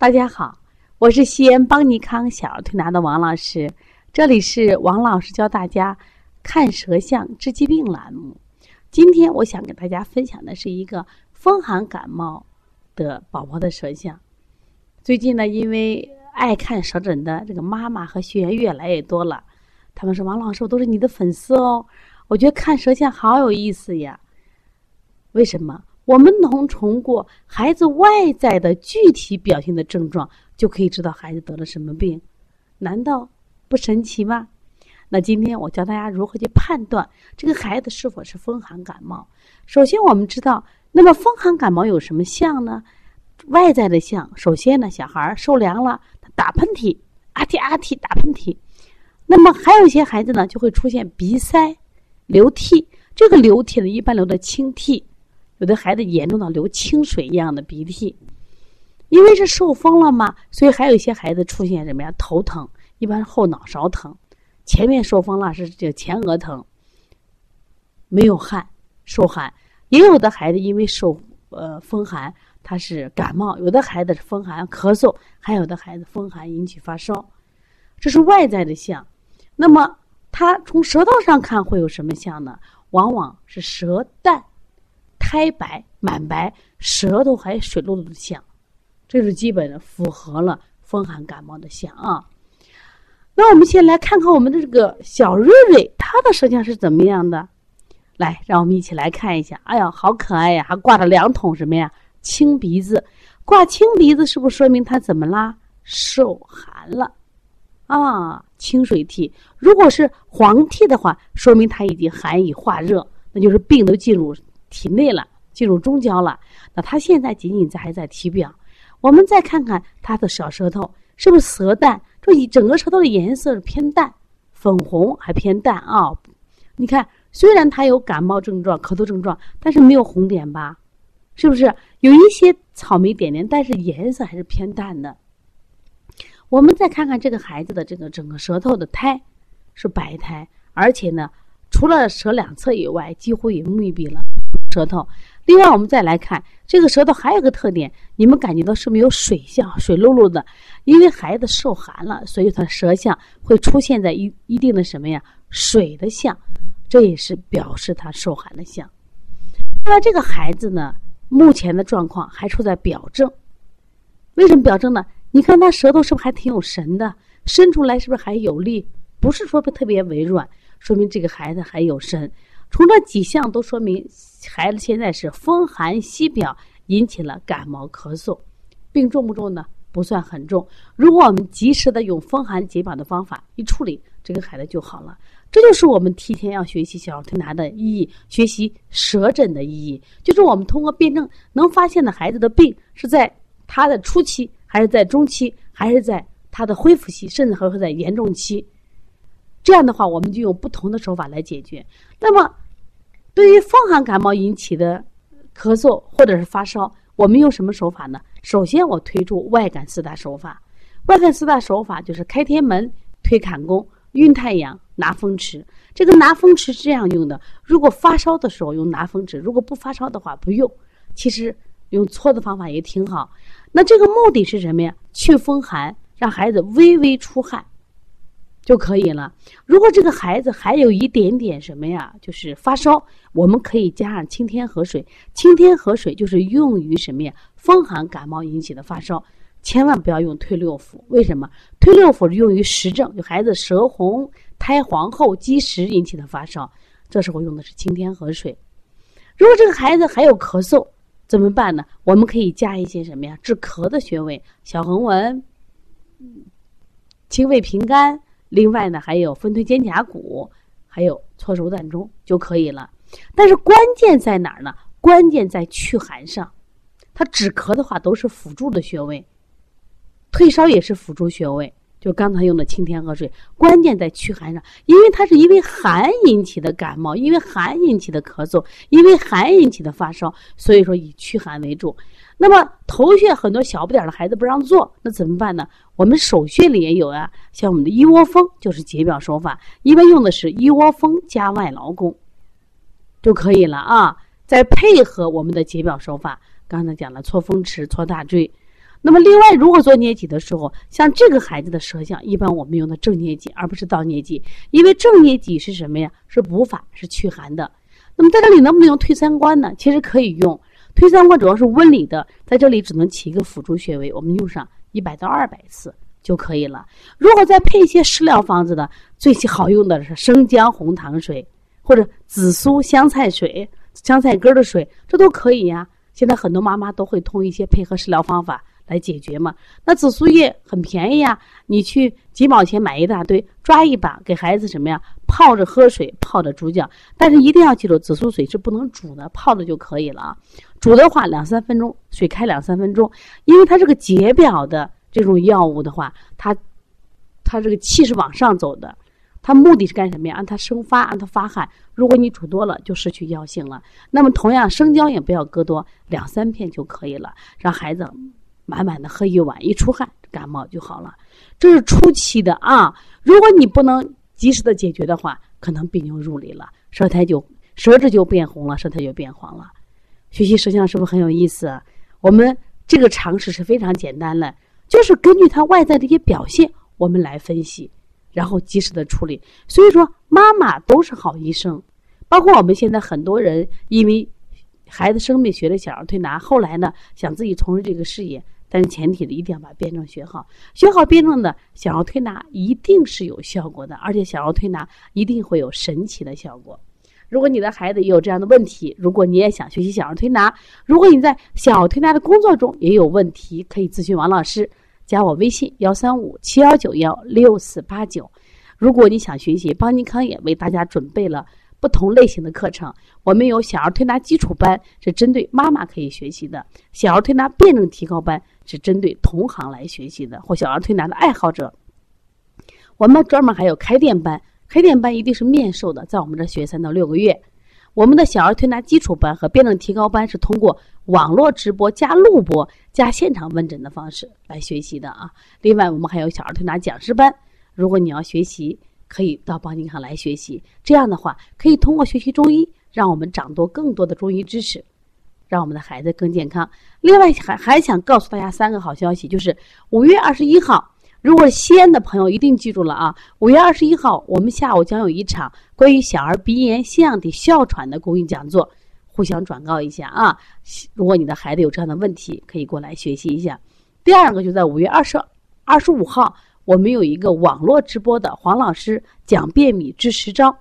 大家好，我是西安邦尼康小儿推拿的王老师，这里是王老师教大家看舌象治疾病栏目。今天我想给大家分享的是一个风寒感冒的宝宝的舌象。最近呢，因为爱看舌诊的这个妈妈和学员越来越多了，他们说王老师，我都是你的粉丝哦，我觉得看舌象好有意思呀。为什么？通过孩子外在的具体表现的症状，就可以知道孩子得了什么病，难道不神奇吗？那今天我教大家如何去判断这个孩子是否是风寒感冒。首先，我们知道，那么风寒感冒有什么象呢？外在的象，首先呢，小孩受凉了，他打喷嚏，啊嚏啊嚏打喷嚏。那么还有一些孩子呢，就会出现鼻塞、流涕。这个流涕呢，一般流的清涕。有的孩子严重到流清水一样的鼻涕，因为是受风了嘛，所以还有一些孩子出现什么呀？头疼，一般是后脑勺疼，前面受风了是这前额疼，没有汗，受寒。也有的孩子因为受呃风寒，他是感冒；有的孩子是风寒咳嗽，还有的孩子风寒引起发烧，这是外在的象。那么他从舌头上看会有什么象呢？往往是舌淡。苔白满白，舌头还水漉漉的象，这是基本的符合了风寒感冒的象啊。那我们先来看看我们的这个小瑞瑞，他的舌象是怎么样的？来，让我们一起来看一下。哎呀，好可爱呀，还挂着两桶什么呀？青鼻子，挂青鼻子是不是说明他怎么啦？受寒了啊？清水涕，如果是黄涕的话，说明他已经寒已化热，那就是病都进入。体内了，进入中焦了。那他现在仅仅在还在体表。我们再看看他的小舌头是不是舌淡？这一整个舌头的颜色是偏淡，粉红还偏淡啊。你看，虽然他有感冒症状、咳嗽症状，但是没有红点吧？是不是有一些草莓点点？但是颜色还是偏淡的。我们再看看这个孩子的这个整个舌头的苔是白苔，而且呢，除了舌两侧以外，几乎也密闭了。舌头，另外我们再来看这个舌头还有个特点，你们感觉到是不是有水象、水漉漉的？因为孩子受寒了，所以他舌象会出现在一一定的什么呀？水的象，这也是表示他受寒的象。那么这个孩子呢，目前的状况还处在表症。为什么表症呢？你看他舌头是不是还挺有神的？伸出来是不是还有力？不是说特别微软，说明这个孩子还有神。从这几项都说明，孩子现在是风寒袭表，引起了感冒咳嗽，病重不重呢？不算很重。如果我们及时的用风寒解表的方法一处理，这个孩子就好了。这就是我们提前要学习小儿推拿的意义，学习舌诊的意义，就是我们通过辩证能发现的孩子的病是在他的初期，还是在中期，还是在他的恢复期，甚至还会在严重期。这样的话，我们就用不同的手法来解决。那么，对于风寒感冒引起的咳嗽或者是发烧，我们用什么手法呢？首先，我推出外感四大手法。外感四大手法就是开天门、推坎宫、运太阳、拿风池。这个拿风池是这样用的：如果发烧的时候用拿风池，如果不发烧的话不用。其实用搓的方法也挺好。那这个目的是什么呀？去风寒，让孩子微微出汗。就可以了。如果这个孩子还有一点点什么呀，就是发烧，我们可以加上清天河水。清天河水就是用于什么呀？风寒感冒引起的发烧，千万不要用退六腑。为什么？退六腑是用于实症，就孩子舌红、苔黄厚、积食引起的发烧，这时候用的是清天河水。如果这个孩子还有咳嗽，怎么办呢？我们可以加一些什么呀？治咳的穴位，小横纹、清胃平肝。另外呢，还有分推肩胛骨，还有搓揉膻中就可以了。但是关键在哪儿呢？关键在祛寒上。它止咳的话都是辅助的穴位，退烧也是辅助穴位。就刚才用的清天河水，关键在祛寒上，因为它是因为寒引起的感冒，因为寒引起的咳嗽，因为寒引起的发烧，所以说以祛寒为主。那么头穴很多小不点的孩子不让做，那怎么办呢？我们手穴里也有啊，像我们的一窝蜂就是解表手法，一般用的是一窝蜂加外劳宫就可以了啊。再配合我们的解表手法，刚才讲了搓风池、搓大椎。那么，另外，如果做捏脊的时候，像这个孩子的舌象，一般我们用的正捏脊，而不是倒捏脊，因为正捏脊是什么呀？是补法，是祛寒的。那么在这里能不能用推三关呢？其实可以用，推三关主要是温里的，在这里只能起一个辅助穴位，我们用上一百到二百次就可以了。如果再配一些食疗方子的，最好用的是生姜红糖水，或者紫苏香菜水、香菜根的水，这都可以呀。现在很多妈妈都会通一些配合食疗方法。来解决嘛？那紫苏叶很便宜呀，你去几毛钱买一大堆，抓一把给孩子什么呀？泡着喝水，泡着煮脚。但是一定要记住，紫苏水是不能煮的，泡着就可以了啊。煮的话两三分钟，水开两三分钟，因为它这个解表的这种药物的话，它它这个气是往上走的，它目的是干什么呀？让它生发，让它发汗。如果你煮多了，就失去药性了。那么同样，生姜也不要搁多，两三片就可以了，让孩子。满满的喝一碗，一出汗感冒就好了。这是初期的啊，如果你不能及时的解决的话，可能病就入里了，舌苔就舌质就变红了，舌苔就变黄了。学习舌象是不是很有意思？我们这个常识是非常简单的，就是根据它外在的一些表现，我们来分析，然后及时的处理。所以说，妈妈都是好医生，包括我们现在很多人因为孩子生病学了小儿推拿，后来呢想自己从事这个事业。但是前提的一定要把辩证学好，学好辩证的小儿推拿一定是有效果的，而且小儿推拿一定会有神奇的效果。如果你的孩子也有这样的问题，如果你也想学习小儿推拿，如果你在小儿推拿的工作中也有问题，可以咨询王老师，加我微信幺三五七幺九幺六四八九。如果你想学习，邦尼康也为大家准备了。不同类型的课程，我们有小儿推拿基础班，是针对妈妈可以学习的；小儿推拿辩证提高班是针对同行来学习的，或小儿推拿的爱好者。我们专门还有开店班，开店班一定是面授的，在我们这学三到六个月。我们的小儿推拿基础班和辩证提高班是通过网络直播加录播加现场问诊的方式来学习的啊。另外，我们还有小儿推拿讲师班，如果你要学习。可以到邦尼康来学习，这样的话可以通过学习中医，让我们掌握更多的中医知识，让我们的孩子更健康。另外还还想告诉大家三个好消息，就是五月二十一号，如果西安的朋友一定记住了啊，五月二十一号我们下午将有一场关于小儿鼻炎、腺样体哮喘的公益讲座，互相转告一下啊。如果你的孩子有这样的问题，可以过来学习一下。第二个就在五月二十二十五号。我们有一个网络直播的黄老师讲便秘治十招。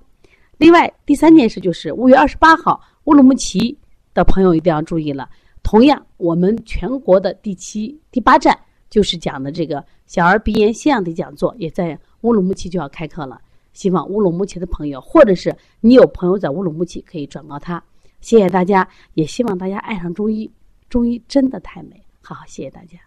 另外，第三件事就是五月二十八号，乌鲁木齐的朋友一定要注意了。同样，我们全国的第七、第八站就是讲的这个小儿鼻炎腺样体讲座，也在乌鲁木齐就要开课了。希望乌鲁木齐的朋友，或者是你有朋友在乌鲁木齐，可以转告他。谢谢大家，也希望大家爱上中医，中医真的太美。好，谢谢大家。